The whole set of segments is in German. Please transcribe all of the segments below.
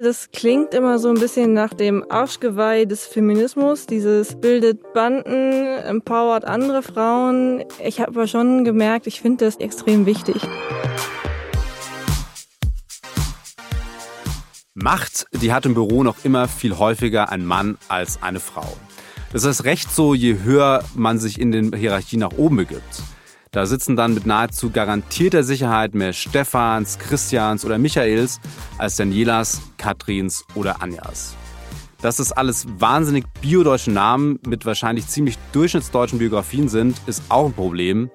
Das klingt immer so ein bisschen nach dem Arschgeweih des Feminismus. Dieses bildet Banden, empowert andere Frauen. Ich habe aber schon gemerkt, ich finde das extrem wichtig. Macht, die hat im Büro noch immer viel häufiger ein Mann als eine Frau. Das ist recht so, je höher man sich in den Hierarchien nach oben begibt. Da sitzen dann mit nahezu garantierter Sicherheit mehr Stephans, Christians oder Michaels als Danielas, Katrins oder Anjas. Dass das alles wahnsinnig biodeutsche Namen mit wahrscheinlich ziemlich durchschnittsdeutschen Biografien sind, ist auch ein Problem.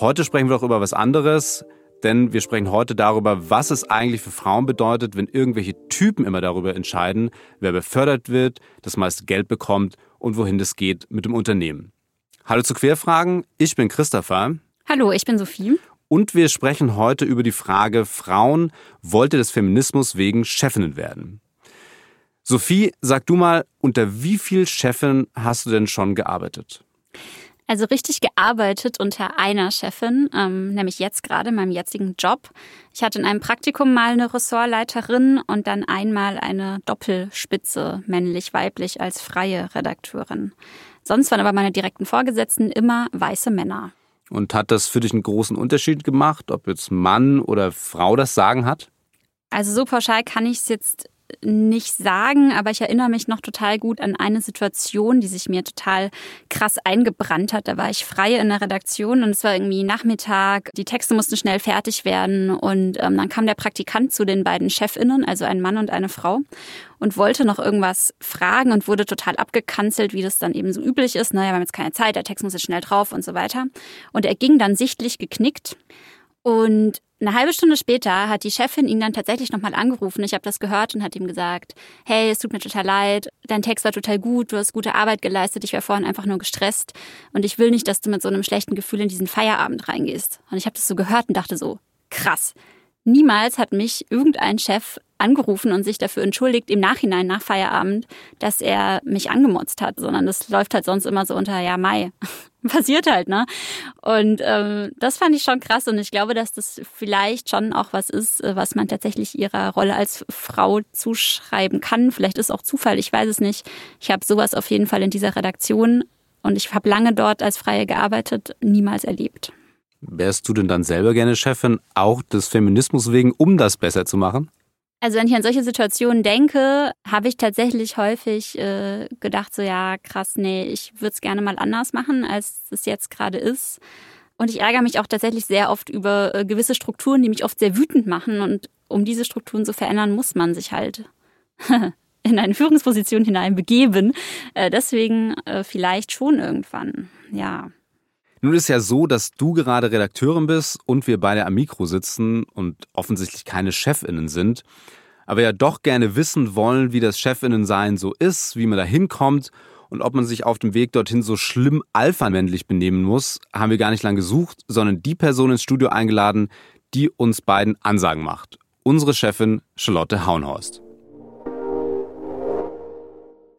Heute sprechen wir doch über was anderes, denn wir sprechen heute darüber, was es eigentlich für Frauen bedeutet, wenn irgendwelche Typen immer darüber entscheiden, wer befördert wird, das meiste Geld bekommt und wohin das geht mit dem Unternehmen. Hallo zu Querfragen, ich bin Christopher. Hallo, ich bin Sophie. Und wir sprechen heute über die Frage, Frauen wollte des Feminismus wegen Chefinnen werden. Sophie, sag du mal, unter wie viel Chefin hast du denn schon gearbeitet? Also richtig gearbeitet unter einer Chefin, ähm, nämlich jetzt gerade in meinem jetzigen Job. Ich hatte in einem Praktikum mal eine Ressortleiterin und dann einmal eine Doppelspitze, männlich-weiblich, als freie Redakteurin. Sonst waren aber meine direkten Vorgesetzten immer weiße Männer. Und hat das für dich einen großen Unterschied gemacht, ob jetzt Mann oder Frau das Sagen hat? Also so pauschal kann ich es jetzt nicht sagen, aber ich erinnere mich noch total gut an eine Situation, die sich mir total krass eingebrannt hat. Da war ich frei in der Redaktion und es war irgendwie Nachmittag. Die Texte mussten schnell fertig werden und ähm, dann kam der Praktikant zu den beiden Chefinnen, also ein Mann und eine Frau, und wollte noch irgendwas fragen und wurde total abgekanzelt, wie das dann eben so üblich ist. Naja, wir haben jetzt keine Zeit, der Text muss jetzt schnell drauf und so weiter. Und er ging dann sichtlich geknickt und eine halbe Stunde später hat die Chefin ihn dann tatsächlich nochmal angerufen. Ich habe das gehört und hat ihm gesagt, hey, es tut mir total leid, dein Text war total gut, du hast gute Arbeit geleistet, ich war vorhin einfach nur gestresst und ich will nicht, dass du mit so einem schlechten Gefühl in diesen Feierabend reingehst. Und ich habe das so gehört und dachte so, krass. Niemals hat mich irgendein Chef angerufen und sich dafür entschuldigt im Nachhinein nach Feierabend, dass er mich angemotzt hat, sondern das läuft halt sonst immer so unter, ja, Mai. Passiert halt, ne? Und ähm, das fand ich schon krass und ich glaube, dass das vielleicht schon auch was ist, äh, was man tatsächlich ihrer Rolle als Frau zuschreiben kann. Vielleicht ist auch Zufall, ich weiß es nicht. Ich habe sowas auf jeden Fall in dieser Redaktion und ich habe lange dort als Freie gearbeitet, niemals erlebt. Wärst du denn dann selber gerne Chefin, auch des Feminismus wegen, um das besser zu machen? Also wenn ich an solche Situationen denke, habe ich tatsächlich häufig äh, gedacht, so ja, krass, nee, ich würde es gerne mal anders machen, als es jetzt gerade ist. Und ich ärgere mich auch tatsächlich sehr oft über äh, gewisse Strukturen, die mich oft sehr wütend machen. Und um diese Strukturen zu verändern, muss man sich halt in eine Führungsposition hinein begeben. Äh, deswegen äh, vielleicht schon irgendwann, ja. Nun ist ja so, dass du gerade Redakteurin bist und wir beide am Mikro sitzen und offensichtlich keine Chefinnen sind, aber ja doch gerne wissen wollen, wie das Chefinnen-Sein so ist, wie man da hinkommt und ob man sich auf dem Weg dorthin so schlimm alphamännlich benehmen muss, haben wir gar nicht lange gesucht, sondern die Person ins Studio eingeladen, die uns beiden Ansagen macht. Unsere Chefin Charlotte Haunhorst.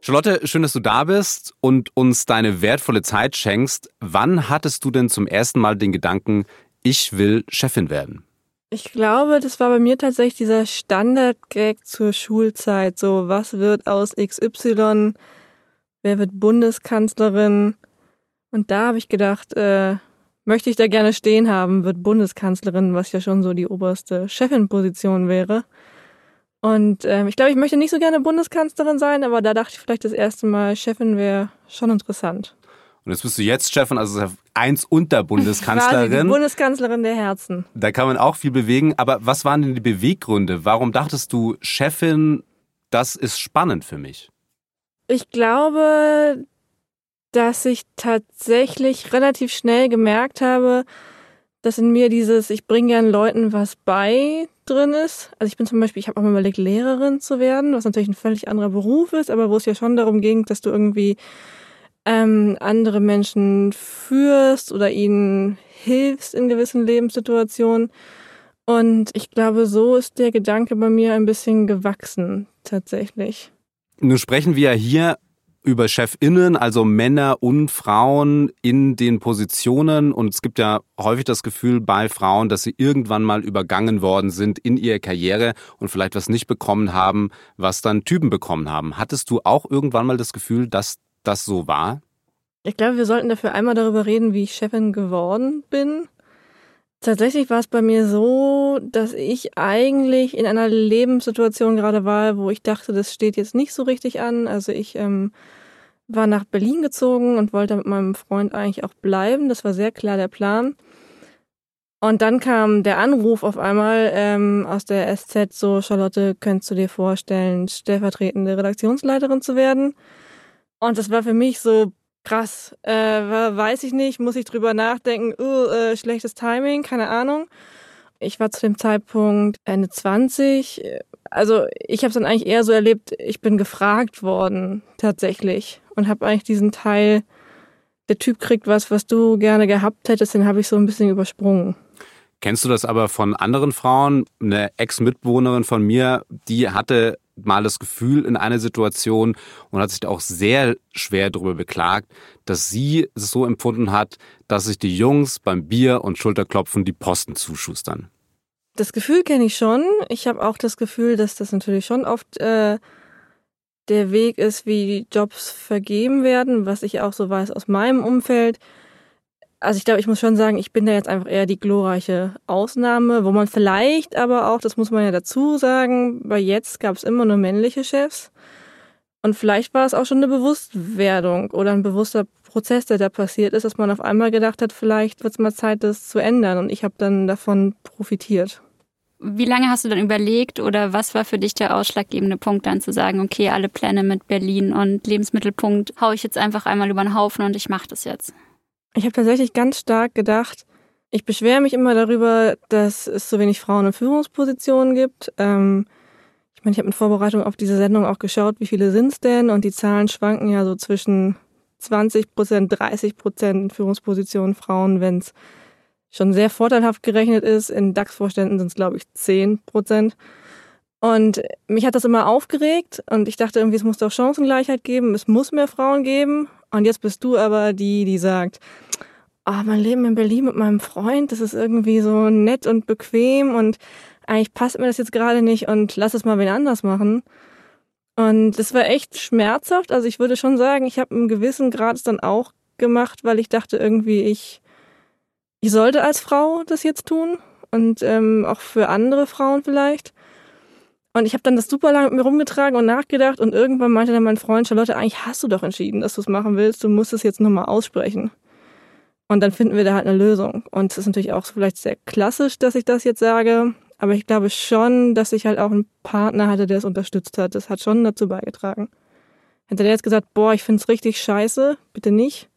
Charlotte, schön, dass du da bist und uns deine wertvolle Zeit schenkst. Wann hattest du denn zum ersten Mal den Gedanken, ich will Chefin werden? Ich glaube, das war bei mir tatsächlich dieser Standard-Gag zur Schulzeit. So, was wird aus XY? Wer wird Bundeskanzlerin? Und da habe ich gedacht, äh, möchte ich da gerne stehen haben, wird Bundeskanzlerin, was ja schon so die oberste Chefin-Position wäre. Und ähm, ich glaube, ich möchte nicht so gerne Bundeskanzlerin sein, aber da dachte ich vielleicht das erste Mal, Chefin wäre schon interessant. Und jetzt bist du jetzt Chefin, also eins unter Bundeskanzlerin. Quasi die Bundeskanzlerin der Herzen. Da kann man auch viel bewegen. Aber was waren denn die Beweggründe? Warum dachtest du, Chefin, das ist spannend für mich? Ich glaube, dass ich tatsächlich relativ schnell gemerkt habe, dass in mir dieses, ich bringe gern Leuten was bei, drin ist. Also ich bin zum Beispiel, ich habe auch mal überlegt, Lehrerin zu werden, was natürlich ein völlig anderer Beruf ist, aber wo es ja schon darum ging, dass du irgendwie ähm, andere Menschen führst oder ihnen hilfst in gewissen Lebenssituationen. Und ich glaube, so ist der Gedanke bei mir ein bisschen gewachsen, tatsächlich. Nun sprechen wir ja hier über Chefinnen, also Männer und Frauen in den Positionen. Und es gibt ja häufig das Gefühl bei Frauen, dass sie irgendwann mal übergangen worden sind in ihrer Karriere und vielleicht was nicht bekommen haben, was dann Typen bekommen haben. Hattest du auch irgendwann mal das Gefühl, dass das so war? Ich glaube, wir sollten dafür einmal darüber reden, wie ich Chefin geworden bin. Tatsächlich war es bei mir so, dass ich eigentlich in einer Lebenssituation gerade war, wo ich dachte, das steht jetzt nicht so richtig an. Also ich ähm, war nach Berlin gezogen und wollte mit meinem Freund eigentlich auch bleiben. Das war sehr klar der Plan. Und dann kam der Anruf auf einmal ähm, aus der SZ so, Charlotte, könntest du dir vorstellen, stellvertretende Redaktionsleiterin zu werden? Und das war für mich so, krass, äh, weiß ich nicht, muss ich drüber nachdenken, uh, äh, schlechtes Timing, keine Ahnung. Ich war zu dem Zeitpunkt Ende 20. Also ich habe es dann eigentlich eher so erlebt, ich bin gefragt worden tatsächlich und habe eigentlich diesen Teil, der Typ kriegt was, was du gerne gehabt hättest, den habe ich so ein bisschen übersprungen. Kennst du das aber von anderen Frauen? Eine Ex-Mitbewohnerin von mir, die hatte mal das Gefühl in einer Situation und hat sich da auch sehr schwer darüber beklagt, dass sie es so empfunden hat, dass sich die Jungs beim Bier und Schulterklopfen die Posten zuschustern. Das Gefühl kenne ich schon. Ich habe auch das Gefühl, dass das natürlich schon oft äh, der Weg ist, wie Jobs vergeben werden, was ich auch so weiß aus meinem Umfeld also ich glaube, ich muss schon sagen, ich bin da jetzt einfach eher die glorreiche Ausnahme, wo man vielleicht aber auch, das muss man ja dazu sagen, weil jetzt gab es immer nur männliche Chefs. Und vielleicht war es auch schon eine Bewusstwerdung oder ein bewusster Prozess, der da passiert ist, dass man auf einmal gedacht hat, vielleicht wird es mal Zeit, das zu ändern. Und ich habe dann davon profitiert. Wie lange hast du dann überlegt oder was war für dich der ausschlaggebende Punkt, dann zu sagen, okay, alle Pläne mit Berlin und Lebensmittelpunkt haue ich jetzt einfach einmal über den Haufen und ich mache das jetzt? Ich habe tatsächlich ganz stark gedacht, ich beschwere mich immer darüber, dass es so wenig Frauen in Führungspositionen gibt. Ähm, ich meine, ich habe in Vorbereitung auf diese Sendung auch geschaut, wie viele sind es denn? Und die Zahlen schwanken ja so zwischen 20 Prozent, 30 Prozent in Führungspositionen Frauen, wenn es schon sehr vorteilhaft gerechnet ist. In DAX-Vorständen sind es, glaube ich, 10 Prozent. Und mich hat das immer aufgeregt und ich dachte irgendwie, es muss doch Chancengleichheit geben, es muss mehr Frauen geben. Und jetzt bist du aber die, die sagt, oh, mein Leben in Berlin mit meinem Freund, das ist irgendwie so nett und bequem und eigentlich passt mir das jetzt gerade nicht und lass es mal wen anders machen. Und das war echt schmerzhaft. Also ich würde schon sagen, ich habe einen gewissen Grad es dann auch gemacht, weil ich dachte irgendwie, ich, ich sollte als Frau das jetzt tun und ähm, auch für andere Frauen vielleicht. Und ich habe dann das super lange mit mir rumgetragen und nachgedacht und irgendwann meinte dann mein Freund, Charlotte, eigentlich hast du doch entschieden, dass du es machen willst, du musst es jetzt nochmal aussprechen. Und dann finden wir da halt eine Lösung. Und es ist natürlich auch vielleicht sehr klassisch, dass ich das jetzt sage, aber ich glaube schon, dass ich halt auch einen Partner hatte, der es unterstützt hat. Das hat schon dazu beigetragen. Hätte der jetzt gesagt, boah, ich find's richtig scheiße, bitte nicht,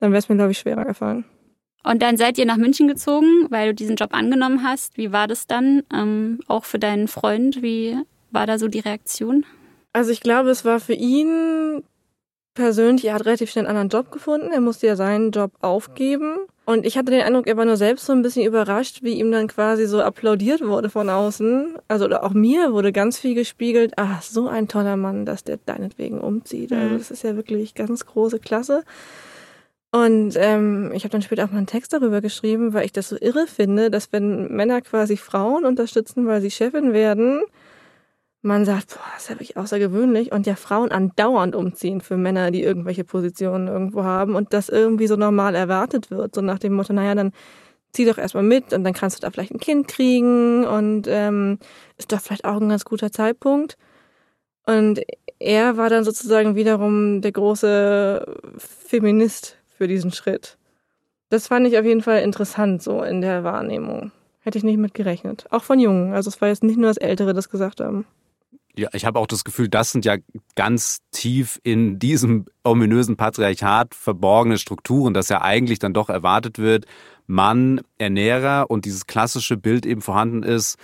dann wäre es mir, glaube ich, schwerer gefallen. Und dann seid ihr nach München gezogen, weil du diesen Job angenommen hast. Wie war das dann? Ähm, auch für deinen Freund, wie war da so die Reaktion? Also ich glaube, es war für ihn persönlich, er hat relativ schnell einen anderen Job gefunden. Er musste ja seinen Job aufgeben. Und ich hatte den Eindruck, er war nur selbst so ein bisschen überrascht, wie ihm dann quasi so applaudiert wurde von außen. Also oder auch mir wurde ganz viel gespiegelt, ach, so ein toller Mann, dass der deinetwegen umzieht. Also mhm. das ist ja wirklich ganz große Klasse. Und ähm, ich habe dann später auch mal einen Text darüber geschrieben, weil ich das so irre finde, dass wenn Männer quasi Frauen unterstützen, weil sie Chefin werden, man sagt, boah, das ist ja wirklich außergewöhnlich. Und ja, Frauen andauernd umziehen für Männer, die irgendwelche Positionen irgendwo haben und das irgendwie so normal erwartet wird. So nach dem Motto, naja, dann zieh doch erstmal mit und dann kannst du da vielleicht ein Kind kriegen und ähm, ist doch vielleicht auch ein ganz guter Zeitpunkt. Und er war dann sozusagen wiederum der große Feminist für diesen Schritt. Das fand ich auf jeden Fall interessant so in der Wahrnehmung. Hätte ich nicht mit gerechnet. Auch von Jungen. Also es war jetzt nicht nur das Ältere, das gesagt haben. Ja, ich habe auch das Gefühl, das sind ja ganz tief in diesem ominösen Patriarchat verborgene Strukturen, dass ja eigentlich dann doch erwartet wird, Mann, Ernährer und dieses klassische Bild eben vorhanden ist,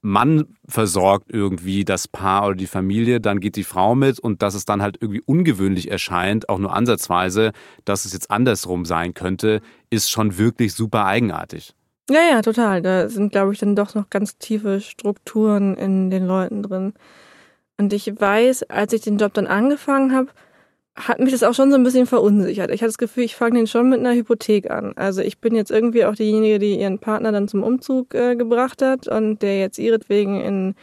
Mann versorgt irgendwie das Paar oder die Familie, dann geht die Frau mit und dass es dann halt irgendwie ungewöhnlich erscheint, auch nur ansatzweise, dass es jetzt andersrum sein könnte, ist schon wirklich super eigenartig. Ja, ja, total. Da sind, glaube ich, dann doch noch ganz tiefe Strukturen in den Leuten drin. Und ich weiß, als ich den Job dann angefangen habe, hat mich das auch schon so ein bisschen verunsichert. Ich hatte das Gefühl, ich fange den schon mit einer Hypothek an. Also ich bin jetzt irgendwie auch diejenige, die ihren Partner dann zum Umzug äh, gebracht hat und der jetzt ihretwegen in,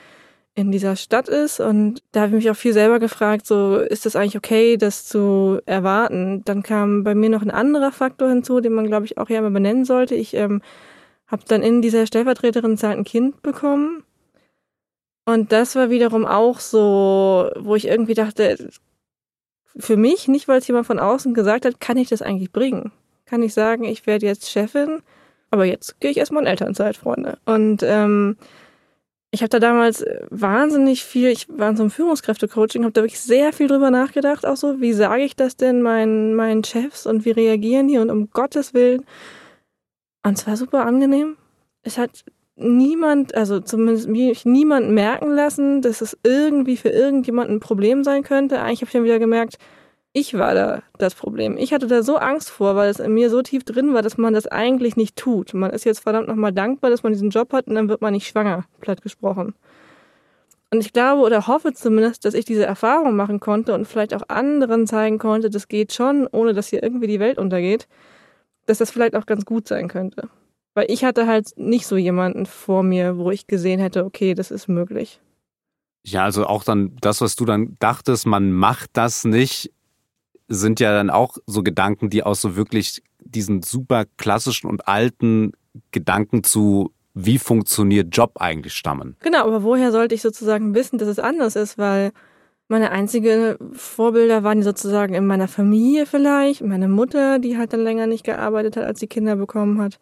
in dieser Stadt ist. Und da habe ich mich auch viel selber gefragt, so ist das eigentlich okay, das zu erwarten? Dann kam bei mir noch ein anderer Faktor hinzu, den man, glaube ich, auch hier einmal benennen sollte. Ich ähm, habe dann in dieser Stellvertreterin Zeit ein Kind bekommen. Und das war wiederum auch so, wo ich irgendwie dachte, für mich, nicht weil es jemand von außen gesagt hat, kann ich das eigentlich bringen. Kann ich sagen, ich werde jetzt Chefin, aber jetzt gehe ich erstmal in Elternzeit, Freunde. Und ähm, ich habe da damals wahnsinnig viel, ich war in so einem Führungskräftecoaching, habe da wirklich sehr viel drüber nachgedacht, auch so, wie sage ich das denn meinen, meinen Chefs und wie reagieren die und um Gottes Willen. Und es war super angenehm. Es hat niemand, also zumindest mich niemand merken lassen, dass es irgendwie für irgendjemanden ein Problem sein könnte. Eigentlich habe ich dann wieder gemerkt, ich war da das Problem. Ich hatte da so Angst vor, weil es in mir so tief drin war, dass man das eigentlich nicht tut. Man ist jetzt verdammt nochmal dankbar, dass man diesen Job hat und dann wird man nicht schwanger, platt gesprochen. Und ich glaube oder hoffe zumindest, dass ich diese Erfahrung machen konnte und vielleicht auch anderen zeigen konnte, das geht schon, ohne dass hier irgendwie die Welt untergeht, dass das vielleicht auch ganz gut sein könnte. Weil ich hatte halt nicht so jemanden vor mir, wo ich gesehen hätte, okay, das ist möglich. Ja, also auch dann das, was du dann dachtest, man macht das nicht, sind ja dann auch so Gedanken, die aus so wirklich diesen super klassischen und alten Gedanken zu wie funktioniert Job eigentlich stammen. Genau, aber woher sollte ich sozusagen wissen, dass es anders ist, weil meine einzigen Vorbilder waren sozusagen in meiner Familie vielleicht, meine Mutter, die halt dann länger nicht gearbeitet hat, als sie Kinder bekommen hat.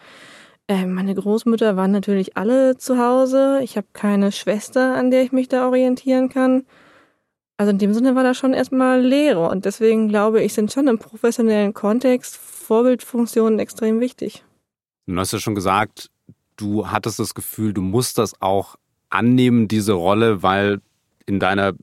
Äh, meine Großmütter waren natürlich alle zu Hause. Ich habe keine Schwester, an der ich mich da orientieren kann. Also in dem Sinne war da schon erstmal Lehre und deswegen glaube ich, sind schon im professionellen Kontext Vorbildfunktionen extrem wichtig. Du hast ja schon gesagt, du hattest das Gefühl, du musst das auch annehmen, diese Rolle, weil in deiner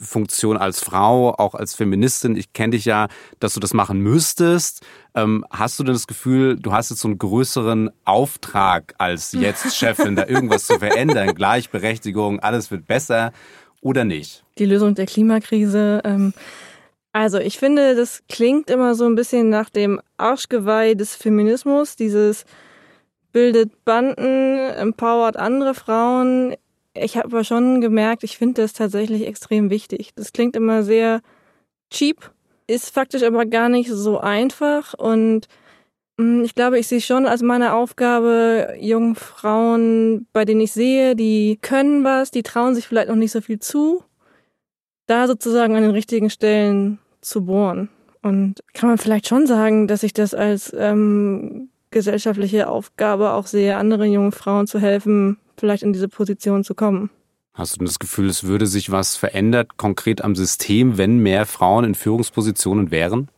Funktion als Frau, auch als Feministin, ich kenne dich ja, dass du das machen müsstest. Ähm, hast du denn das Gefühl, du hast jetzt so einen größeren Auftrag als jetzt Chefin, da irgendwas zu verändern? Gleichberechtigung, alles wird besser oder nicht? Die Lösung der Klimakrise. Ähm also ich finde, das klingt immer so ein bisschen nach dem Arschgeweih des Feminismus, dieses bildet Banden, empowert andere Frauen. Ich habe aber schon gemerkt, ich finde das tatsächlich extrem wichtig. Das klingt immer sehr cheap, ist faktisch aber gar nicht so einfach und mm, ich glaube, ich sehe schon als meine Aufgabe, jungen Frauen, bei denen ich sehe, die können was, die trauen sich vielleicht noch nicht so viel zu, da sozusagen an den richtigen Stellen zu bohren. Und kann man vielleicht schon sagen, dass ich das als ähm, gesellschaftliche Aufgabe auch sehe, anderen jungen Frauen zu helfen, vielleicht in diese Position zu kommen. Hast du das Gefühl, es würde sich was verändert, konkret am System, wenn mehr Frauen in Führungspositionen wären?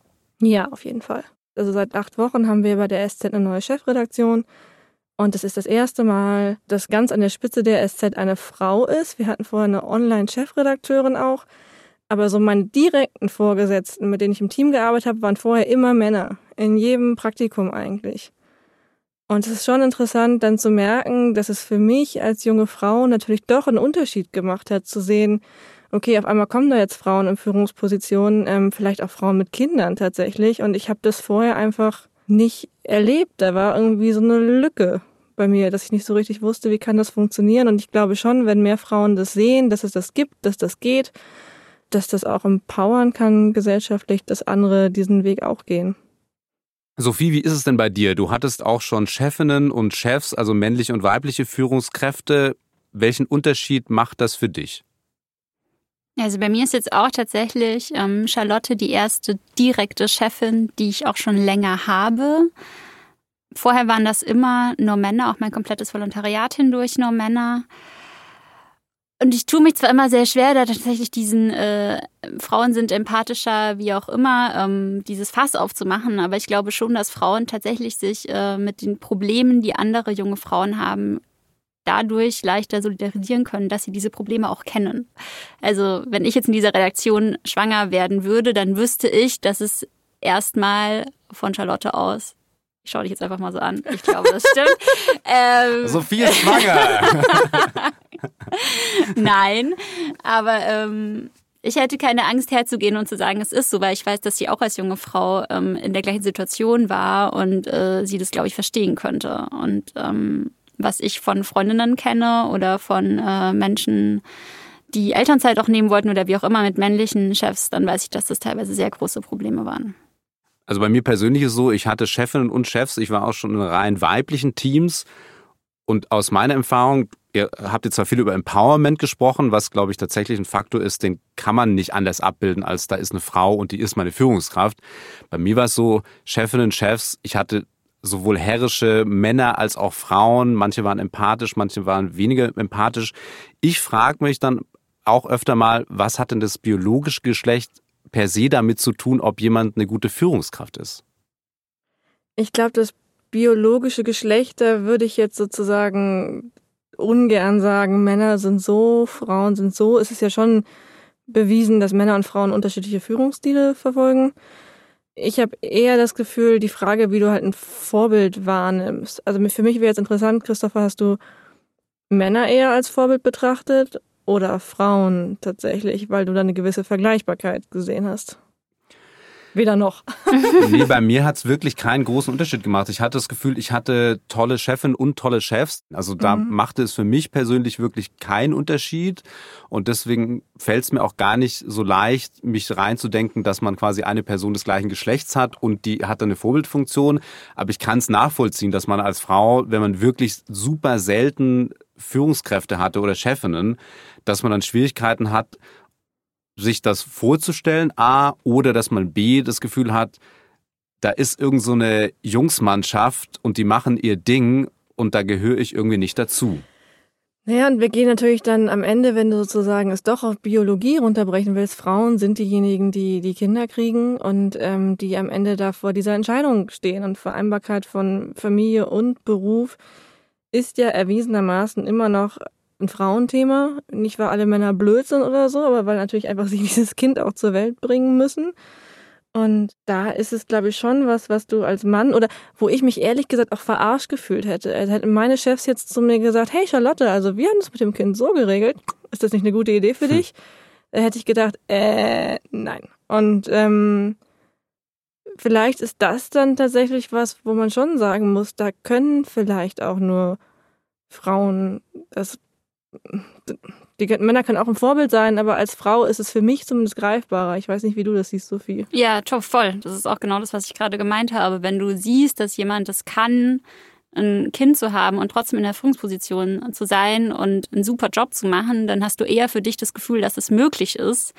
Ja, auf jeden Fall. Also seit acht Wochen haben wir bei der SZ eine neue Chefredaktion. Und es ist das erste Mal, dass ganz an der Spitze der SZ eine Frau ist. Wir hatten vorher eine Online-Chefredakteurin auch. Aber so meine direkten Vorgesetzten, mit denen ich im Team gearbeitet habe, waren vorher immer Männer. In jedem Praktikum eigentlich. Und es ist schon interessant, dann zu merken, dass es für mich als junge Frau natürlich doch einen Unterschied gemacht hat, zu sehen, okay, auf einmal kommen da jetzt Frauen in Führungspositionen, ähm, vielleicht auch Frauen mit Kindern tatsächlich. Und ich habe das vorher einfach nicht erlebt. Da war irgendwie so eine Lücke bei mir, dass ich nicht so richtig wusste, wie kann das funktionieren. Und ich glaube schon, wenn mehr Frauen das sehen, dass es das gibt, dass das geht, dass das auch empowern kann gesellschaftlich, dass andere diesen Weg auch gehen. Sophie, wie ist es denn bei dir? Du hattest auch schon Chefinnen und Chefs, also männliche und weibliche Führungskräfte. Welchen Unterschied macht das für dich? Also bei mir ist jetzt auch tatsächlich ähm, Charlotte die erste direkte Chefin, die ich auch schon länger habe. Vorher waren das immer nur Männer, auch mein komplettes Volontariat hindurch nur Männer. Und ich tue mich zwar immer sehr schwer, da tatsächlich diesen äh, Frauen sind empathischer, wie auch immer, ähm, dieses Fass aufzumachen, aber ich glaube schon, dass Frauen tatsächlich sich äh, mit den Problemen, die andere junge Frauen haben, dadurch leichter solidarisieren können, dass sie diese Probleme auch kennen. Also wenn ich jetzt in dieser Redaktion schwanger werden würde, dann wüsste ich, dass es erstmal von Charlotte aus ich schaue dich jetzt einfach mal so an. Ich glaube, das stimmt. ähm, Sophie ist schwanger. Nein, aber ähm, ich hätte keine Angst herzugehen und zu sagen, es ist so, weil ich weiß, dass sie auch als junge Frau ähm, in der gleichen Situation war und äh, sie das, glaube ich, verstehen könnte. Und ähm, was ich von Freundinnen kenne oder von äh, Menschen, die Elternzeit auch nehmen wollten oder wie auch immer mit männlichen Chefs, dann weiß ich, dass das teilweise sehr große Probleme waren. Also bei mir persönlich ist es so, ich hatte Chefinnen und Chefs, ich war auch schon in rein weiblichen Teams und aus meiner Erfahrung, ihr habt jetzt zwar viel über Empowerment gesprochen, was glaube ich tatsächlich ein Faktor ist, den kann man nicht anders abbilden, als da ist eine Frau und die ist meine Führungskraft. Bei mir war es so, Chefinnen, Chefs, ich hatte sowohl herrische Männer als auch Frauen, manche waren empathisch, manche waren weniger empathisch. Ich frage mich dann auch öfter mal, was hat denn das biologische Geschlecht per se damit zu tun, ob jemand eine gute Führungskraft ist? Ich glaube, das biologische Geschlecht, da würde ich jetzt sozusagen ungern sagen, Männer sind so, Frauen sind so. Es ist ja schon bewiesen, dass Männer und Frauen unterschiedliche Führungsstile verfolgen. Ich habe eher das Gefühl, die Frage, wie du halt ein Vorbild wahrnimmst. Also für mich wäre jetzt interessant, Christopher, hast du Männer eher als Vorbild betrachtet oder Frauen tatsächlich, weil du da eine gewisse Vergleichbarkeit gesehen hast? Weder noch. nee, bei mir hat es wirklich keinen großen Unterschied gemacht. Ich hatte das Gefühl, ich hatte tolle Chefin und tolle Chefs. Also da mhm. machte es für mich persönlich wirklich keinen Unterschied. Und deswegen fällt es mir auch gar nicht so leicht, mich reinzudenken, dass man quasi eine Person des gleichen Geschlechts hat und die hat eine Vorbildfunktion. Aber ich kann es nachvollziehen, dass man als Frau, wenn man wirklich super selten Führungskräfte hatte oder Chefinnen, dass man dann Schwierigkeiten hat, sich das vorzustellen, A, oder dass man B, das Gefühl hat, da ist irgend so eine Jungsmannschaft und die machen ihr Ding und da gehöre ich irgendwie nicht dazu. Naja, und wir gehen natürlich dann am Ende, wenn du sozusagen es doch auf Biologie runterbrechen willst, Frauen sind diejenigen, die die Kinder kriegen und ähm, die am Ende da vor dieser Entscheidung stehen. Und Vereinbarkeit von Familie und Beruf ist ja erwiesenermaßen immer noch ein Frauenthema. Nicht, weil alle Männer blöd sind oder so, aber weil natürlich einfach sie dieses Kind auch zur Welt bringen müssen. Und da ist es, glaube ich, schon was, was du als Mann oder wo ich mich ehrlich gesagt auch verarscht gefühlt hätte. Also hätten meine Chefs jetzt zu mir gesagt, hey Charlotte, also wir haben das mit dem Kind so geregelt, ist das nicht eine gute Idee für hm. dich? Da hätte ich gedacht, äh, nein. Und ähm, vielleicht ist das dann tatsächlich was, wo man schon sagen muss, da können vielleicht auch nur Frauen das die Männer können auch ein Vorbild sein, aber als Frau ist es für mich zumindest greifbarer. Ich weiß nicht, wie du das siehst, Sophie. Ja, top, voll. Das ist auch genau das, was ich gerade gemeint habe. Wenn du siehst, dass jemand das kann, ein Kind zu haben und trotzdem in der Führungsposition zu sein und einen super Job zu machen, dann hast du eher für dich das Gefühl, dass es möglich ist,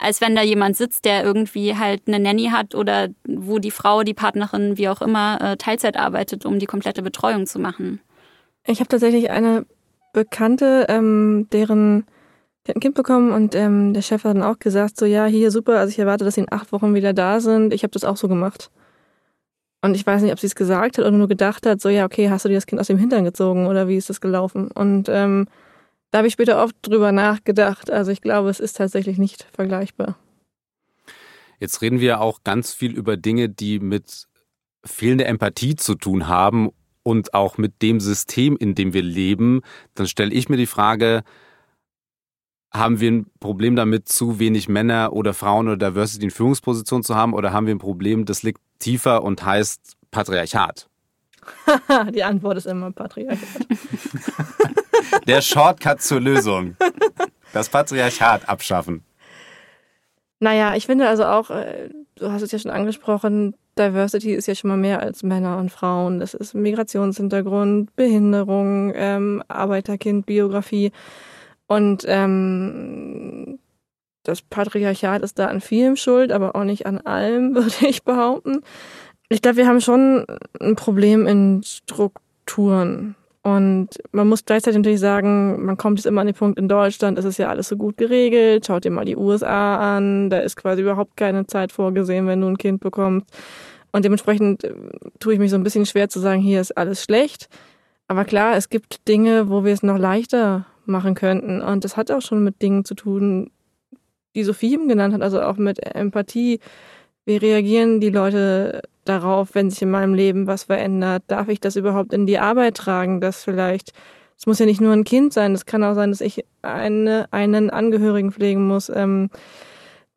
als wenn da jemand sitzt, der irgendwie halt eine Nanny hat oder wo die Frau, die Partnerin, wie auch immer, äh, Teilzeit arbeitet, um die komplette Betreuung zu machen. Ich habe tatsächlich eine Bekannte, ähm, deren die hat ein Kind bekommen und ähm, der Chef hat dann auch gesagt, so ja, hier super, also ich erwarte, dass sie in acht Wochen wieder da sind. Ich habe das auch so gemacht. Und ich weiß nicht, ob sie es gesagt hat oder nur gedacht hat, so ja, okay, hast du dir das Kind aus dem Hintern gezogen oder wie ist das gelaufen? Und ähm, da habe ich später oft drüber nachgedacht. Also ich glaube, es ist tatsächlich nicht vergleichbar. Jetzt reden wir auch ganz viel über Dinge, die mit fehlender Empathie zu tun haben und auch mit dem System, in dem wir leben, dann stelle ich mir die Frage, haben wir ein Problem damit, zu wenig Männer oder Frauen oder Diversity in Führungspositionen zu haben oder haben wir ein Problem, das liegt tiefer und heißt Patriarchat? die Antwort ist immer Patriarchat. Der Shortcut zur Lösung. Das Patriarchat abschaffen. Naja, ich finde also auch, äh, du hast es ja schon angesprochen, Diversity ist ja schon mal mehr als Männer und Frauen. Das ist Migrationshintergrund, Behinderung, ähm, Arbeiterkind, Biografie. Und ähm, das Patriarchat ist da an vielem schuld, aber auch nicht an allem, würde ich behaupten. Ich glaube, wir haben schon ein Problem in Strukturen. Und man muss gleichzeitig natürlich sagen, man kommt jetzt immer an den Punkt, in Deutschland ist es ja alles so gut geregelt. Schaut dir mal die USA an, da ist quasi überhaupt keine Zeit vorgesehen, wenn du ein Kind bekommst. Und dementsprechend äh, tue ich mich so ein bisschen schwer zu sagen, hier ist alles schlecht. Aber klar, es gibt Dinge, wo wir es noch leichter machen könnten. Und das hat auch schon mit Dingen zu tun, die Sophie eben genannt hat, also auch mit Empathie. Wie reagieren die Leute darauf, wenn sich in meinem Leben was verändert? Darf ich das überhaupt in die Arbeit tragen, dass vielleicht, es muss ja nicht nur ein Kind sein, es kann auch sein, dass ich eine, einen Angehörigen pflegen muss. Ähm,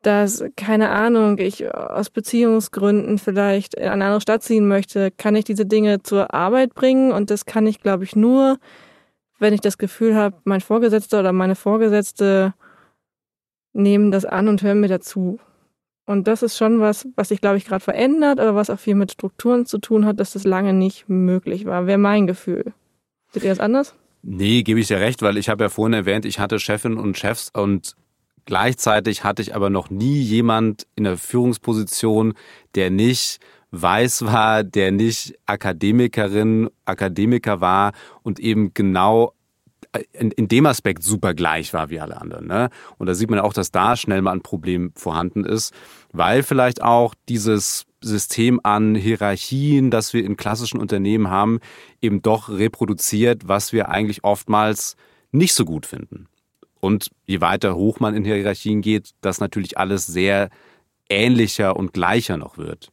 dass, keine Ahnung, ich aus Beziehungsgründen vielleicht in eine andere Stadt ziehen möchte, kann ich diese Dinge zur Arbeit bringen und das kann ich, glaube ich, nur, wenn ich das Gefühl habe, mein Vorgesetzter oder meine Vorgesetzte nehmen das an und hören mir dazu. Und das ist schon was, was sich, glaube ich, gerade verändert, aber was auch viel mit Strukturen zu tun hat, dass das lange nicht möglich war, wäre mein Gefühl. Seht ihr das anders? Nee, gebe ich dir recht, weil ich habe ja vorhin erwähnt, ich hatte Chefin und Chefs und Gleichzeitig hatte ich aber noch nie jemand in der Führungsposition, der nicht weiß war, der nicht Akademikerin, Akademiker war und eben genau in, in dem Aspekt super gleich war wie alle anderen. Ne? Und da sieht man auch, dass da schnell mal ein Problem vorhanden ist, weil vielleicht auch dieses System an Hierarchien, das wir in klassischen Unternehmen haben, eben doch reproduziert, was wir eigentlich oftmals nicht so gut finden. Und je weiter hoch man in Hierarchien geht, das natürlich alles sehr ähnlicher und gleicher noch wird.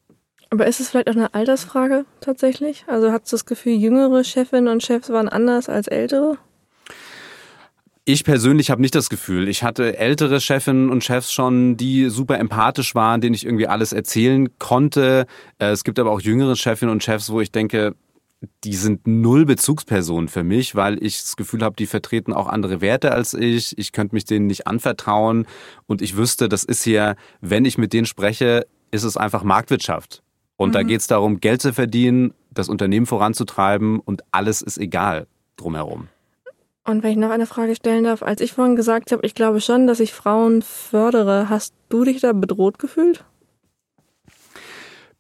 Aber ist es vielleicht auch eine Altersfrage tatsächlich? Also hat das Gefühl, jüngere Chefinnen und Chefs waren anders als ältere? Ich persönlich habe nicht das Gefühl. Ich hatte ältere Chefinnen und Chefs schon, die super empathisch waren, denen ich irgendwie alles erzählen konnte. Äh, es gibt aber auch jüngere Chefinnen und Chefs, wo ich denke, die sind null Bezugspersonen für mich, weil ich das Gefühl habe, die vertreten auch andere Werte als ich. Ich könnte mich denen nicht anvertrauen und ich wüsste, das ist hier, wenn ich mit denen spreche, ist es einfach Marktwirtschaft. Und mhm. da geht es darum, Geld zu verdienen, das Unternehmen voranzutreiben und alles ist egal drumherum. Und wenn ich noch eine Frage stellen darf, als ich vorhin gesagt habe, ich glaube schon, dass ich Frauen fördere, hast du dich da bedroht gefühlt?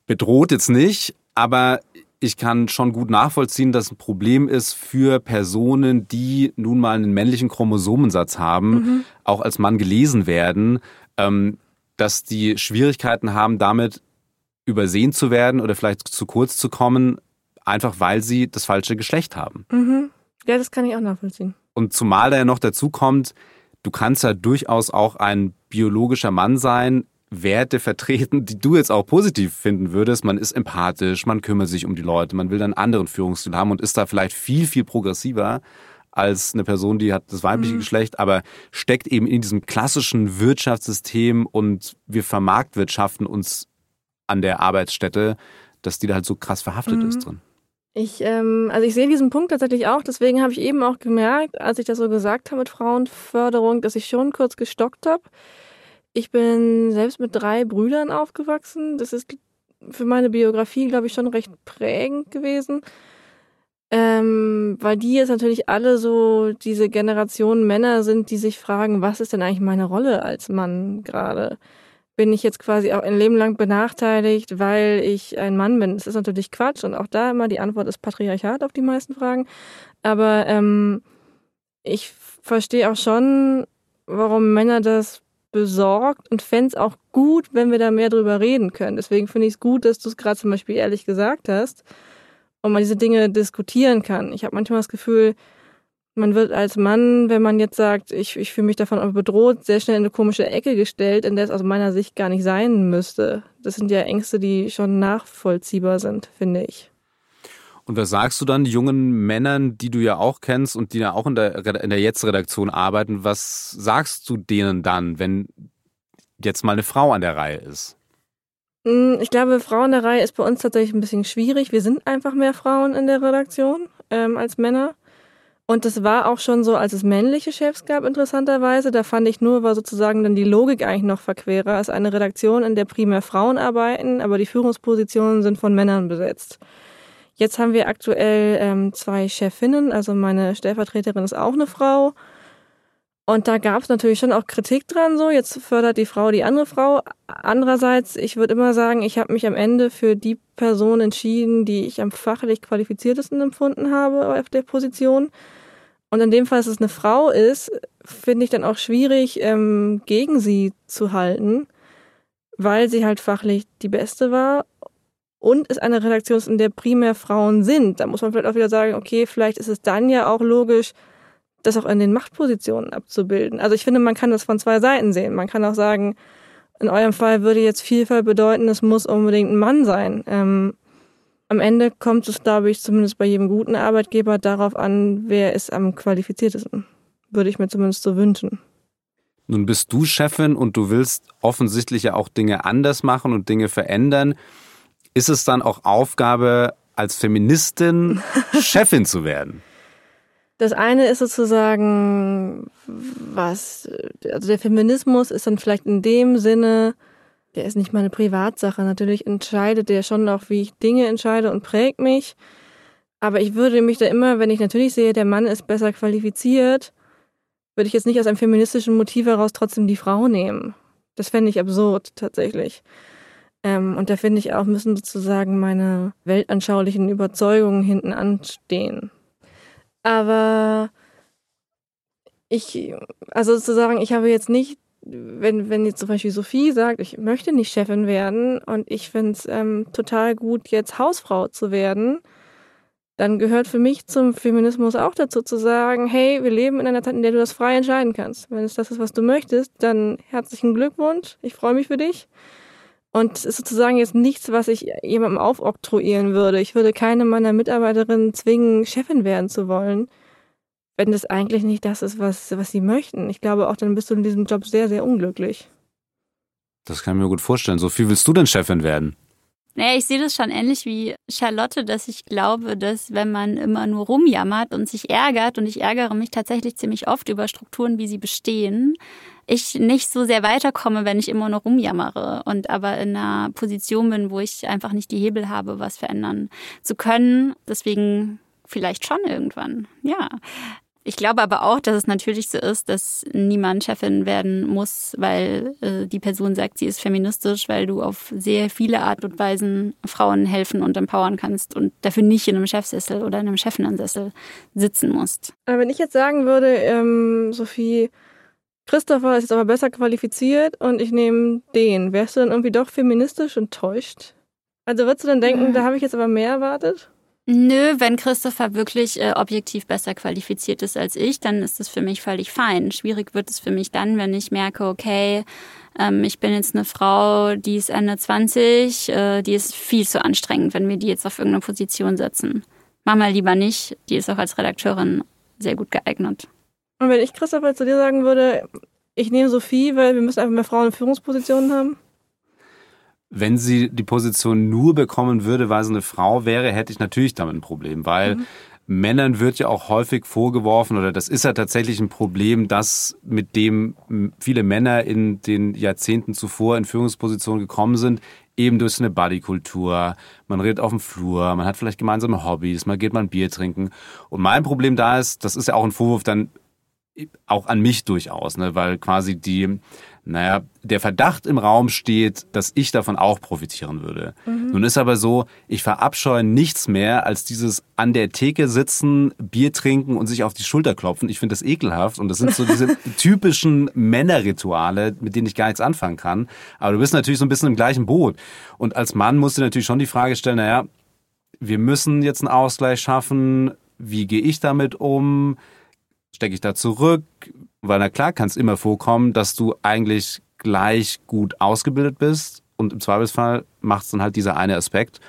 Bedroht jetzt nicht, aber ich kann schon gut nachvollziehen, dass ein Problem ist für Personen, die nun mal einen männlichen Chromosomensatz haben, mhm. auch als Mann gelesen werden, ähm, dass die Schwierigkeiten haben, damit übersehen zu werden oder vielleicht zu kurz zu kommen, einfach weil sie das falsche Geschlecht haben. Mhm. Ja, das kann ich auch nachvollziehen. Und zumal da ja noch dazu kommt, du kannst ja durchaus auch ein biologischer Mann sein, Werte vertreten, die du jetzt auch positiv finden würdest. Man ist empathisch, man kümmert sich um die Leute, man will einen anderen Führungsstil haben und ist da vielleicht viel, viel progressiver als eine Person, die hat das weibliche mhm. Geschlecht, aber steckt eben in diesem klassischen Wirtschaftssystem und wir vermarktwirtschaften uns an der Arbeitsstätte, dass die da halt so krass verhaftet mhm. ist drin. Ich, ähm, also ich sehe diesen Punkt tatsächlich auch, deswegen habe ich eben auch gemerkt, als ich das so gesagt habe mit Frauenförderung, dass ich schon kurz gestockt habe ich bin selbst mit drei Brüdern aufgewachsen. Das ist für meine Biografie, glaube ich, schon recht prägend gewesen. Ähm, weil die jetzt natürlich alle so diese Generation Männer sind, die sich fragen, was ist denn eigentlich meine Rolle als Mann gerade? Bin ich jetzt quasi auch ein Leben lang benachteiligt, weil ich ein Mann bin? Das ist natürlich Quatsch und auch da immer die Antwort ist Patriarchat auf die meisten Fragen. Aber ähm, ich verstehe auch schon, warum Männer das besorgt und fände es auch gut, wenn wir da mehr drüber reden können. Deswegen finde ich es gut, dass du es gerade zum Beispiel ehrlich gesagt hast und man diese Dinge diskutieren kann. Ich habe manchmal das Gefühl, man wird als Mann, wenn man jetzt sagt, ich, ich fühle mich davon bedroht, sehr schnell in eine komische Ecke gestellt, in der es aus meiner Sicht gar nicht sein müsste. Das sind ja Ängste, die schon nachvollziehbar sind, finde ich. Und was sagst du dann jungen Männern, die du ja auch kennst und die ja auch in der, in der Jetzt-Redaktion arbeiten, was sagst du denen dann, wenn jetzt mal eine Frau an der Reihe ist? Hm, ich glaube, Frau in der Reihe ist bei uns tatsächlich ein bisschen schwierig. Wir sind einfach mehr Frauen in der Redaktion ähm, als Männer. Und das war auch schon so, als es männliche Chefs gab, interessanterweise. Da fand ich nur, war sozusagen dann die Logik eigentlich noch verquerer. Es ist eine Redaktion, in der primär Frauen arbeiten, aber die Führungspositionen sind von Männern besetzt. Jetzt haben wir aktuell ähm, zwei Chefinnen, also meine Stellvertreterin ist auch eine Frau. Und da gab es natürlich schon auch Kritik dran, so jetzt fördert die Frau die andere Frau. Andererseits, ich würde immer sagen, ich habe mich am Ende für die Person entschieden, die ich am fachlich qualifiziertesten empfunden habe auf der Position. Und in dem Fall, dass es eine Frau ist, finde ich dann auch schwierig, ähm, gegen sie zu halten, weil sie halt fachlich die Beste war und es eine Redaktion ist, in der primär Frauen sind, da muss man vielleicht auch wieder sagen, okay, vielleicht ist es dann ja auch logisch, das auch in den Machtpositionen abzubilden. Also ich finde, man kann das von zwei Seiten sehen. Man kann auch sagen, in eurem Fall würde jetzt Vielfalt bedeuten, es muss unbedingt ein Mann sein. Ähm, am Ende kommt es, glaube ich, zumindest bei jedem guten Arbeitgeber darauf an, wer ist am qualifiziertesten. Würde ich mir zumindest so wünschen. Nun bist du Chefin und du willst offensichtlich ja auch Dinge anders machen und Dinge verändern. Ist es dann auch Aufgabe als Feministin Chefin zu werden? Das eine ist sozusagen, was, also der Feminismus ist dann vielleicht in dem Sinne, der ist nicht meine Privatsache. Natürlich entscheidet der schon auch, wie ich Dinge entscheide und prägt mich. Aber ich würde mich da immer, wenn ich natürlich sehe, der Mann ist besser qualifiziert, würde ich jetzt nicht aus einem feministischen Motiv heraus trotzdem die Frau nehmen. Das fände ich absurd tatsächlich. Ähm, und da finde ich auch, müssen sozusagen meine weltanschaulichen Überzeugungen hinten anstehen. Aber ich, also sozusagen, ich habe jetzt nicht, wenn, wenn jetzt zum Beispiel Sophie sagt, ich möchte nicht Chefin werden und ich finde es ähm, total gut, jetzt Hausfrau zu werden, dann gehört für mich zum Feminismus auch dazu zu sagen, hey, wir leben in einer Zeit, in der du das frei entscheiden kannst. Wenn es das ist, was du möchtest, dann herzlichen Glückwunsch, ich freue mich für dich. Und es ist sozusagen jetzt nichts, was ich jemandem aufoktroyieren würde. Ich würde keine meiner Mitarbeiterinnen zwingen, Chefin werden zu wollen, wenn das eigentlich nicht das ist, was, was sie möchten. Ich glaube auch, dann bist du in diesem Job sehr, sehr unglücklich. Das kann ich mir gut vorstellen. So viel willst du denn Chefin werden? Naja, ich sehe das schon ähnlich wie Charlotte, dass ich glaube, dass wenn man immer nur rumjammert und sich ärgert, und ich ärgere mich tatsächlich ziemlich oft über Strukturen, wie sie bestehen, ich nicht so sehr weiterkomme, wenn ich immer nur rumjammere und aber in einer Position bin, wo ich einfach nicht die Hebel habe, was verändern zu können. Deswegen vielleicht schon irgendwann, ja. Ich glaube aber auch, dass es natürlich so ist, dass niemand Chefin werden muss, weil äh, die Person sagt, sie ist feministisch, weil du auf sehr viele Art und Weisen Frauen helfen und empowern kannst und dafür nicht in einem Chefsessel oder in einem Chefinnensessel sitzen musst. Aber wenn ich jetzt sagen würde, ähm, Sophie, Christopher ist jetzt aber besser qualifiziert und ich nehme den, wärst du dann irgendwie doch feministisch enttäuscht? Also würdest du dann denken, mhm. da habe ich jetzt aber mehr erwartet? Nö, wenn Christopher wirklich äh, objektiv besser qualifiziert ist als ich, dann ist das für mich völlig fein. Schwierig wird es für mich dann, wenn ich merke, okay, ähm, ich bin jetzt eine Frau, die ist Ende 20, äh, die ist viel zu anstrengend, wenn wir die jetzt auf irgendeine Position setzen. Mach mal lieber nicht, die ist auch als Redakteurin sehr gut geeignet. Und wenn ich Christopher zu dir sagen würde, ich nehme Sophie, weil wir müssen einfach mehr Frauen in Führungspositionen haben? Wenn sie die Position nur bekommen würde, weil sie eine Frau wäre, hätte ich natürlich damit ein Problem, weil mhm. Männern wird ja auch häufig vorgeworfen, oder das ist ja tatsächlich ein Problem, dass mit dem viele Männer in den Jahrzehnten zuvor in Führungspositionen gekommen sind, eben durch eine Bodykultur. Man redet auf dem Flur, man hat vielleicht gemeinsame Hobbys, man geht mal ein Bier trinken. Und mein Problem da ist, das ist ja auch ein Vorwurf dann auch an mich durchaus, ne, weil quasi die naja, der Verdacht im Raum steht, dass ich davon auch profitieren würde. Mhm. Nun ist aber so, ich verabscheue nichts mehr als dieses an der Theke sitzen, Bier trinken und sich auf die Schulter klopfen. Ich finde das ekelhaft und das sind so diese typischen Männerrituale, mit denen ich gar nichts anfangen kann. Aber du bist natürlich so ein bisschen im gleichen Boot. Und als Mann musst du natürlich schon die Frage stellen, naja, wir müssen jetzt einen Ausgleich schaffen. Wie gehe ich damit um? Stecke ich da zurück? Weil na klar kann es immer vorkommen, dass du eigentlich gleich gut ausgebildet bist und im Zweifelsfall macht es dann halt dieser eine Aspekt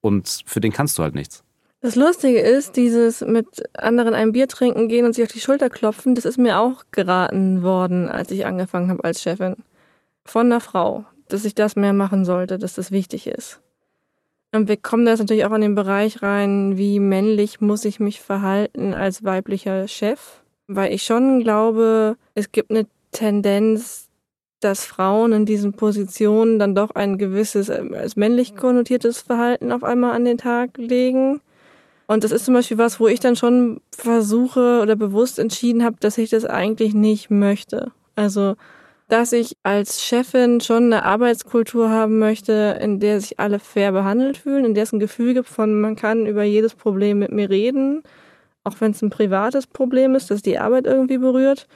und für den kannst du halt nichts. Das Lustige ist, dieses mit anderen ein Bier trinken gehen und sich auf die Schulter klopfen, das ist mir auch geraten worden, als ich angefangen habe als Chefin. Von einer Frau, dass ich das mehr machen sollte, dass das wichtig ist. Und wir kommen da jetzt natürlich auch in den Bereich rein, wie männlich muss ich mich verhalten als weiblicher Chef weil ich schon glaube, es gibt eine Tendenz, dass Frauen in diesen Positionen dann doch ein gewisses, ähm, als männlich konnotiertes Verhalten auf einmal an den Tag legen. Und das ist zum Beispiel was, wo ich dann schon versuche oder bewusst entschieden habe, dass ich das eigentlich nicht möchte. Also, dass ich als Chefin schon eine Arbeitskultur haben möchte, in der sich alle fair behandelt fühlen, in der es ein Gefühl gibt von, man kann über jedes Problem mit mir reden auch wenn es ein privates Problem ist, dass die Arbeit irgendwie berührt.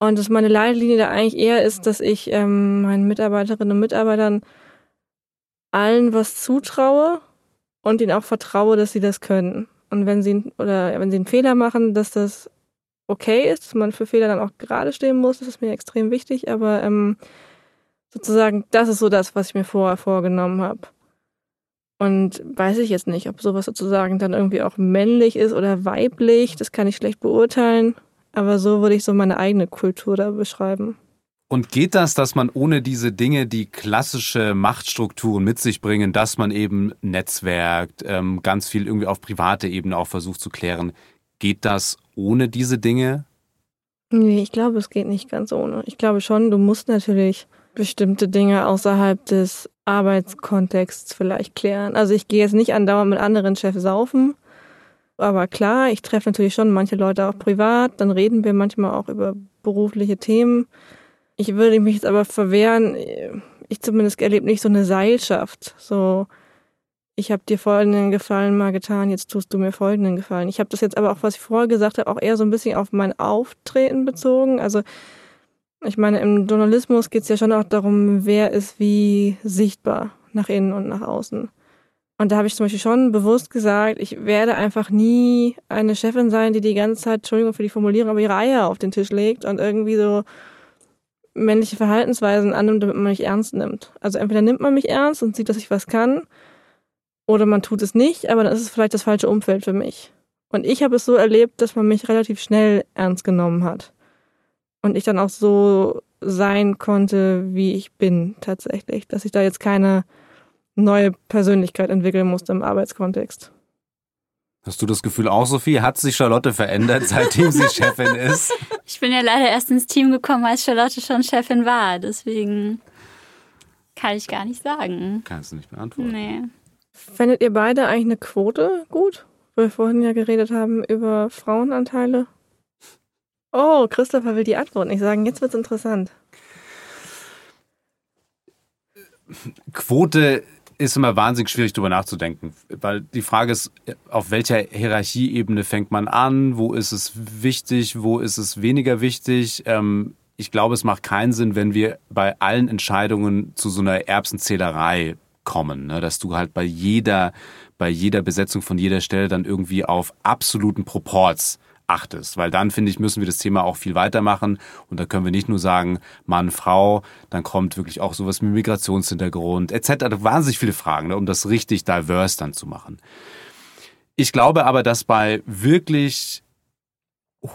Und dass meine Leitlinie da eigentlich eher ist, dass ich ähm, meinen Mitarbeiterinnen und Mitarbeitern allen was zutraue und ihnen auch vertraue, dass sie das können. Und wenn sie oder wenn sie einen Fehler machen, dass das okay ist, dass man für Fehler dann auch gerade stehen muss, das ist mir extrem wichtig. Aber ähm, sozusagen, das ist so das, was ich mir vorher vorgenommen habe. Und weiß ich jetzt nicht, ob sowas sozusagen dann irgendwie auch männlich ist oder weiblich. Das kann ich schlecht beurteilen. Aber so würde ich so meine eigene Kultur da beschreiben. Und geht das, dass man ohne diese Dinge, die klassische Machtstrukturen mit sich bringen, dass man eben netzwerkt, ähm, ganz viel irgendwie auf private Ebene auch versucht zu klären, geht das ohne diese Dinge? Nee, ich glaube, es geht nicht ganz ohne. Ich glaube schon, du musst natürlich bestimmte Dinge außerhalb des Arbeitskontexts vielleicht klären. Also ich gehe jetzt nicht andauernd mit anderen Chefs saufen, aber klar, ich treffe natürlich schon manche Leute auch privat, dann reden wir manchmal auch über berufliche Themen. Ich würde mich jetzt aber verwehren, ich zumindest erlebe nicht so eine Seilschaft, so ich habe dir folgenden Gefallen mal getan, jetzt tust du mir folgenden Gefallen. Ich habe das jetzt aber auch, was ich vorher gesagt habe, auch eher so ein bisschen auf mein Auftreten bezogen. Also ich meine, im Journalismus geht es ja schon auch darum, wer ist wie sichtbar nach innen und nach außen. Und da habe ich zum Beispiel schon bewusst gesagt, ich werde einfach nie eine Chefin sein, die die ganze Zeit, Entschuldigung für die Formulierung, aber ihre Eier auf den Tisch legt und irgendwie so männliche Verhaltensweisen annimmt, damit man mich ernst nimmt. Also entweder nimmt man mich ernst und sieht, dass ich was kann, oder man tut es nicht, aber dann ist es vielleicht das falsche Umfeld für mich. Und ich habe es so erlebt, dass man mich relativ schnell ernst genommen hat. Und ich dann auch so sein konnte, wie ich bin tatsächlich. Dass ich da jetzt keine neue Persönlichkeit entwickeln musste im Arbeitskontext. Hast du das Gefühl auch, Sophie? Hat sich Charlotte verändert, seitdem sie Chefin ist? Ich bin ja leider erst ins Team gekommen, als Charlotte schon Chefin war. Deswegen kann ich gar nicht sagen. Kannst du nicht beantworten. Nee. Fändet ihr beide eigentlich eine Quote gut? Weil wir vorhin ja geredet haben über Frauenanteile. Oh, Christopher will die Antwort nicht sagen. Jetzt wird's interessant. Quote ist immer wahnsinnig schwierig darüber nachzudenken, weil die Frage ist, auf welcher Hierarchieebene fängt man an, wo ist es wichtig, wo ist es weniger wichtig. Ähm, ich glaube, es macht keinen Sinn, wenn wir bei allen Entscheidungen zu so einer Erbsenzählerei kommen, ne? dass du halt bei jeder, bei jeder Besetzung von jeder Stelle dann irgendwie auf absoluten Proports achtest, weil dann finde ich, müssen wir das Thema auch viel weitermachen und da können wir nicht nur sagen Mann, Frau, dann kommt wirklich auch sowas mit Migrationshintergrund etc. Da wahnsinnig viele Fragen, ne, um das richtig diverse dann zu machen. Ich glaube aber, dass bei wirklich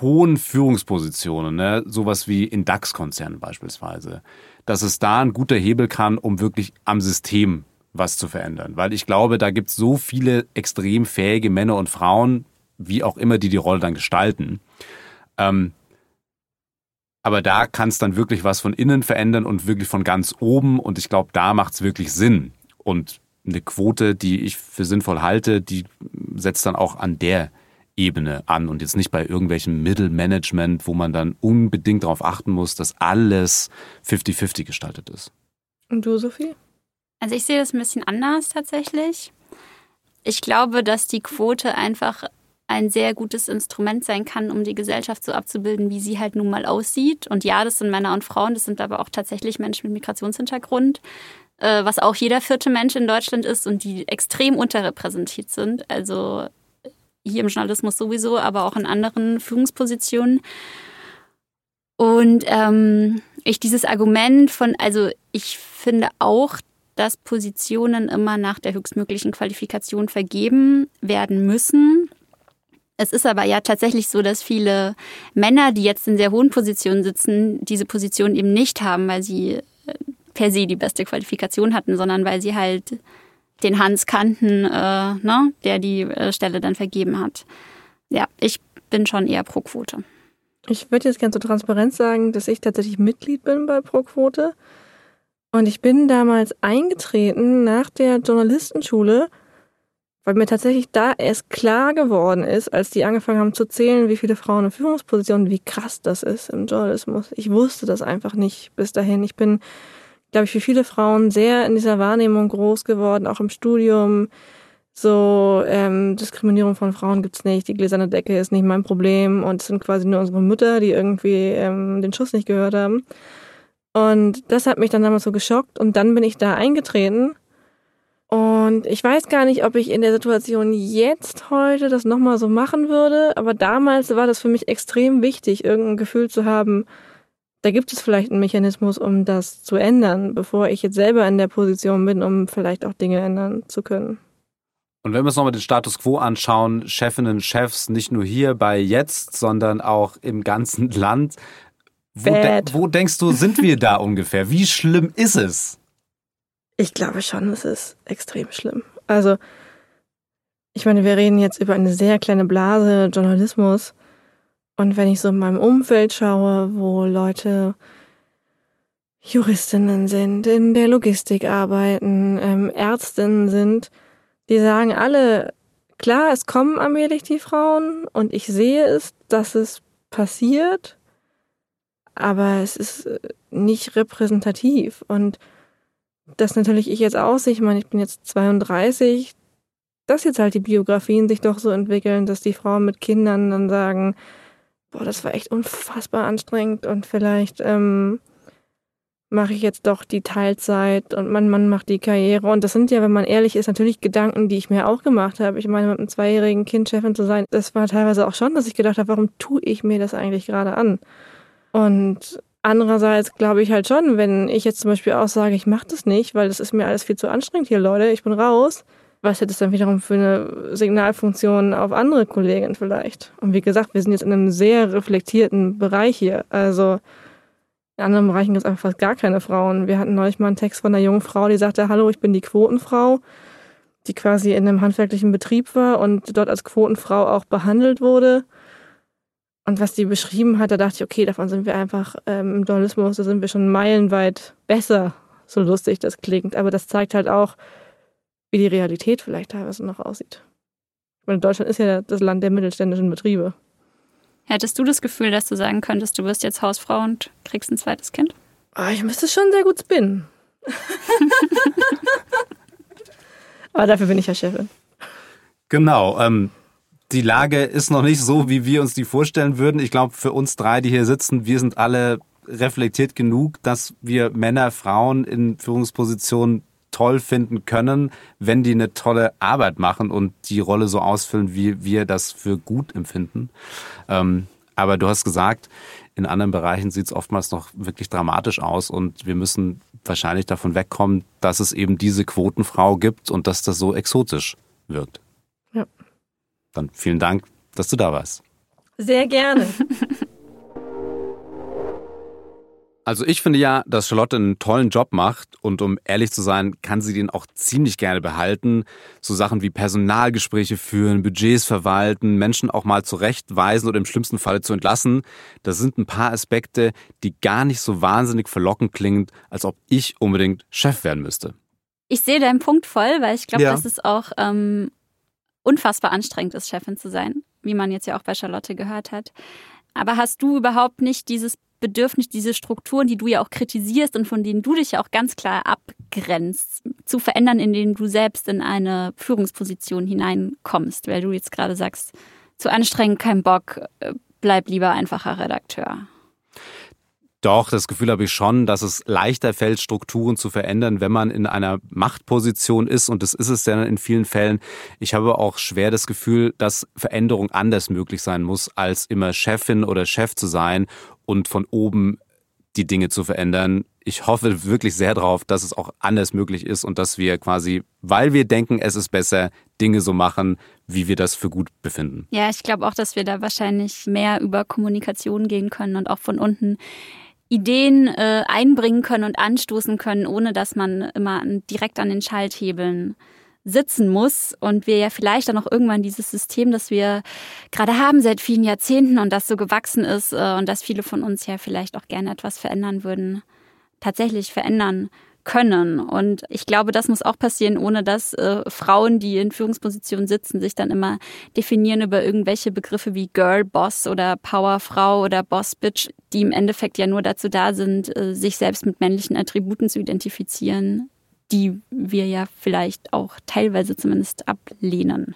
hohen Führungspositionen, ne, sowas wie in DAX-Konzernen beispielsweise, dass es da ein guter Hebel kann, um wirklich am System was zu verändern. Weil ich glaube, da gibt es so viele extrem fähige Männer und Frauen, wie auch immer, die die Rolle dann gestalten. Ähm, aber da kann es dann wirklich was von innen verändern und wirklich von ganz oben. Und ich glaube, da macht es wirklich Sinn. Und eine Quote, die ich für sinnvoll halte, die setzt dann auch an der Ebene an und jetzt nicht bei irgendwelchem Mittelmanagement, wo man dann unbedingt darauf achten muss, dass alles 50-50 gestaltet ist. Und du, Sophie? Also ich sehe das ein bisschen anders tatsächlich. Ich glaube, dass die Quote einfach ein sehr gutes Instrument sein kann, um die Gesellschaft so abzubilden, wie sie halt nun mal aussieht. Und ja, das sind Männer und Frauen, das sind aber auch tatsächlich Menschen mit Migrationshintergrund, äh, was auch jeder vierte Mensch in Deutschland ist und die extrem unterrepräsentiert sind. Also hier im Journalismus sowieso, aber auch in anderen Führungspositionen. Und ähm, ich dieses Argument von, also ich finde auch, dass Positionen immer nach der höchstmöglichen Qualifikation vergeben werden müssen. Es ist aber ja tatsächlich so, dass viele Männer, die jetzt in sehr hohen Positionen sitzen, diese Position eben nicht haben, weil sie äh, per se die beste Qualifikation hatten, sondern weil sie halt den Hans kannten, äh, ne, der die äh, Stelle dann vergeben hat. Ja, ich bin schon eher pro Quote. Ich würde jetzt gerne zur Transparenz sagen, dass ich tatsächlich Mitglied bin bei Pro Quote. Und ich bin damals eingetreten nach der Journalistenschule, weil mir tatsächlich da erst klar geworden ist, als die angefangen haben zu zählen, wie viele Frauen in Führungspositionen, wie krass das ist im Journalismus. Ich wusste das einfach nicht bis dahin. Ich bin, glaube ich, für viele Frauen sehr in dieser Wahrnehmung groß geworden, auch im Studium. So, ähm, Diskriminierung von Frauen gibt's nicht, die gläserne Decke ist nicht mein Problem und es sind quasi nur unsere Mütter, die irgendwie ähm, den Schuss nicht gehört haben. Und das hat mich dann damals so geschockt und dann bin ich da eingetreten. Und ich weiß gar nicht, ob ich in der Situation jetzt heute das nochmal so machen würde, aber damals war das für mich extrem wichtig, irgendein Gefühl zu haben, da gibt es vielleicht einen Mechanismus, um das zu ändern, bevor ich jetzt selber in der Position bin, um vielleicht auch Dinge ändern zu können. Und wenn wir uns nochmal den Status quo anschauen, Chefinnen, Chefs, nicht nur hier bei jetzt, sondern auch im ganzen Land, Wo, de wo denkst du, sind wir da ungefähr? Wie schlimm ist es? Ich glaube schon, es ist extrem schlimm. Also, ich meine, wir reden jetzt über eine sehr kleine Blase Journalismus. Und wenn ich so in meinem Umfeld schaue, wo Leute Juristinnen sind, in der Logistik arbeiten, ähm, Ärztinnen sind, die sagen alle, klar, es kommen allmählich die Frauen und ich sehe es, dass es passiert, aber es ist äh, nicht repräsentativ. Und das natürlich ich jetzt aussehe, ich meine, ich bin jetzt 32, dass jetzt halt die Biografien sich doch so entwickeln, dass die Frauen mit Kindern dann sagen, boah, das war echt unfassbar anstrengend und vielleicht ähm, mache ich jetzt doch die Teilzeit und mein Mann macht die Karriere. Und das sind ja, wenn man ehrlich ist, natürlich Gedanken, die ich mir auch gemacht habe. Ich meine, mit einem zweijährigen Kind Chefin zu sein, das war teilweise auch schon, dass ich gedacht habe, warum tue ich mir das eigentlich gerade an? Und andererseits glaube ich halt schon, wenn ich jetzt zum Beispiel auch sage, ich mache das nicht, weil das ist mir alles viel zu anstrengend hier, Leute, ich bin raus. Was hätte es dann wiederum für eine Signalfunktion auf andere Kollegen vielleicht? Und wie gesagt, wir sind jetzt in einem sehr reflektierten Bereich hier. Also in anderen Bereichen gibt es einfach fast gar keine Frauen. Wir hatten neulich mal einen Text von einer jungen Frau, die sagte, hallo, ich bin die Quotenfrau, die quasi in einem handwerklichen Betrieb war und dort als Quotenfrau auch behandelt wurde. Und was die beschrieben hat, da dachte ich, okay, davon sind wir einfach ähm, im Journalismus, da sind wir schon meilenweit besser, so lustig das klingt. Aber das zeigt halt auch, wie die Realität vielleicht teilweise noch aussieht. Ich meine, Deutschland ist ja das Land der mittelständischen Betriebe. Hättest du das Gefühl, dass du sagen könntest, du wirst jetzt Hausfrau und kriegst ein zweites Kind? Oh, ich müsste schon sehr gut spinnen. Aber dafür bin ich ja Chefin. Genau. Ähm, die Lage ist noch nicht so, wie wir uns die vorstellen würden. Ich glaube, für uns drei, die hier sitzen, wir sind alle reflektiert genug, dass wir Männer, Frauen in Führungspositionen toll finden können, wenn die eine tolle Arbeit machen und die Rolle so ausfüllen, wie wir das für gut empfinden. Ähm, aber du hast gesagt, in anderen Bereichen sieht es oftmals noch wirklich dramatisch aus und wir müssen wahrscheinlich davon wegkommen, dass es eben diese Quotenfrau gibt und dass das so exotisch wirkt. Dann vielen Dank, dass du da warst. Sehr gerne. Also ich finde ja, dass Charlotte einen tollen Job macht und um ehrlich zu sein, kann sie den auch ziemlich gerne behalten. So Sachen wie Personalgespräche führen, Budgets verwalten, Menschen auch mal zurechtweisen oder im schlimmsten Falle zu entlassen. Das sind ein paar Aspekte, die gar nicht so wahnsinnig verlockend klingen, als ob ich unbedingt Chef werden müsste. Ich sehe deinen Punkt voll, weil ich glaube, ja. dass es auch ähm, unfassbar anstrengend ist, Chefin zu sein, wie man jetzt ja auch bei Charlotte gehört hat. Aber hast du überhaupt nicht dieses Bedürfnis, diese Strukturen, die du ja auch kritisierst und von denen du dich ja auch ganz klar abgrenzt, zu verändern, indem du selbst in eine Führungsposition hineinkommst, weil du jetzt gerade sagst, zu anstrengend, kein Bock, äh, bleib lieber einfacher Redakteur. Doch, das Gefühl habe ich schon, dass es leichter fällt, Strukturen zu verändern, wenn man in einer Machtposition ist. Und das ist es ja in vielen Fällen. Ich habe auch schwer das Gefühl, dass Veränderung anders möglich sein muss, als immer Chefin oder Chef zu sein und von oben die Dinge zu verändern. Ich hoffe wirklich sehr darauf, dass es auch anders möglich ist und dass wir quasi, weil wir denken, es ist besser, Dinge so machen, wie wir das für gut befinden. Ja, ich glaube auch, dass wir da wahrscheinlich mehr über Kommunikation gehen können und auch von unten Ideen äh, einbringen können und anstoßen können, ohne dass man immer direkt an den Schalthebeln sitzen muss. Und wir ja vielleicht dann auch irgendwann dieses System, das wir gerade haben seit vielen Jahrzehnten und das so gewachsen ist äh, und dass viele von uns ja vielleicht auch gerne etwas verändern würden, tatsächlich verändern können. Und ich glaube, das muss auch passieren, ohne dass äh, Frauen, die in Führungspositionen sitzen, sich dann immer definieren über irgendwelche Begriffe wie Girl, Boss oder Powerfrau oder Boss Bitch, die im Endeffekt ja nur dazu da sind, äh, sich selbst mit männlichen Attributen zu identifizieren, die wir ja vielleicht auch teilweise zumindest ablehnen.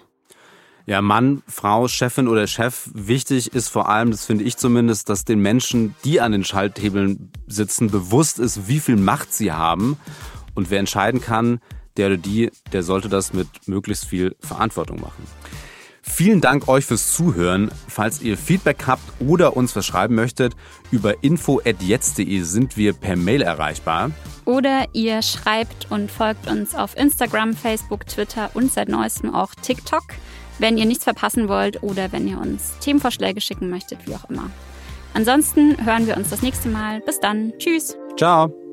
Ja, Mann, Frau, Chefin oder Chef, wichtig ist vor allem, das finde ich zumindest, dass den Menschen, die an den Schalthebeln sitzen, bewusst ist, wie viel Macht sie haben. Und wer entscheiden kann, der oder die, der sollte das mit möglichst viel Verantwortung machen. Vielen Dank euch fürs Zuhören. Falls ihr Feedback habt oder uns was schreiben möchtet, über info.jetzt.de sind wir per Mail erreichbar. Oder ihr schreibt und folgt uns auf Instagram, Facebook, Twitter und seit neuestem auch TikTok wenn ihr nichts verpassen wollt oder wenn ihr uns Themenvorschläge schicken möchtet, wie auch immer. Ansonsten hören wir uns das nächste Mal. Bis dann. Tschüss. Ciao.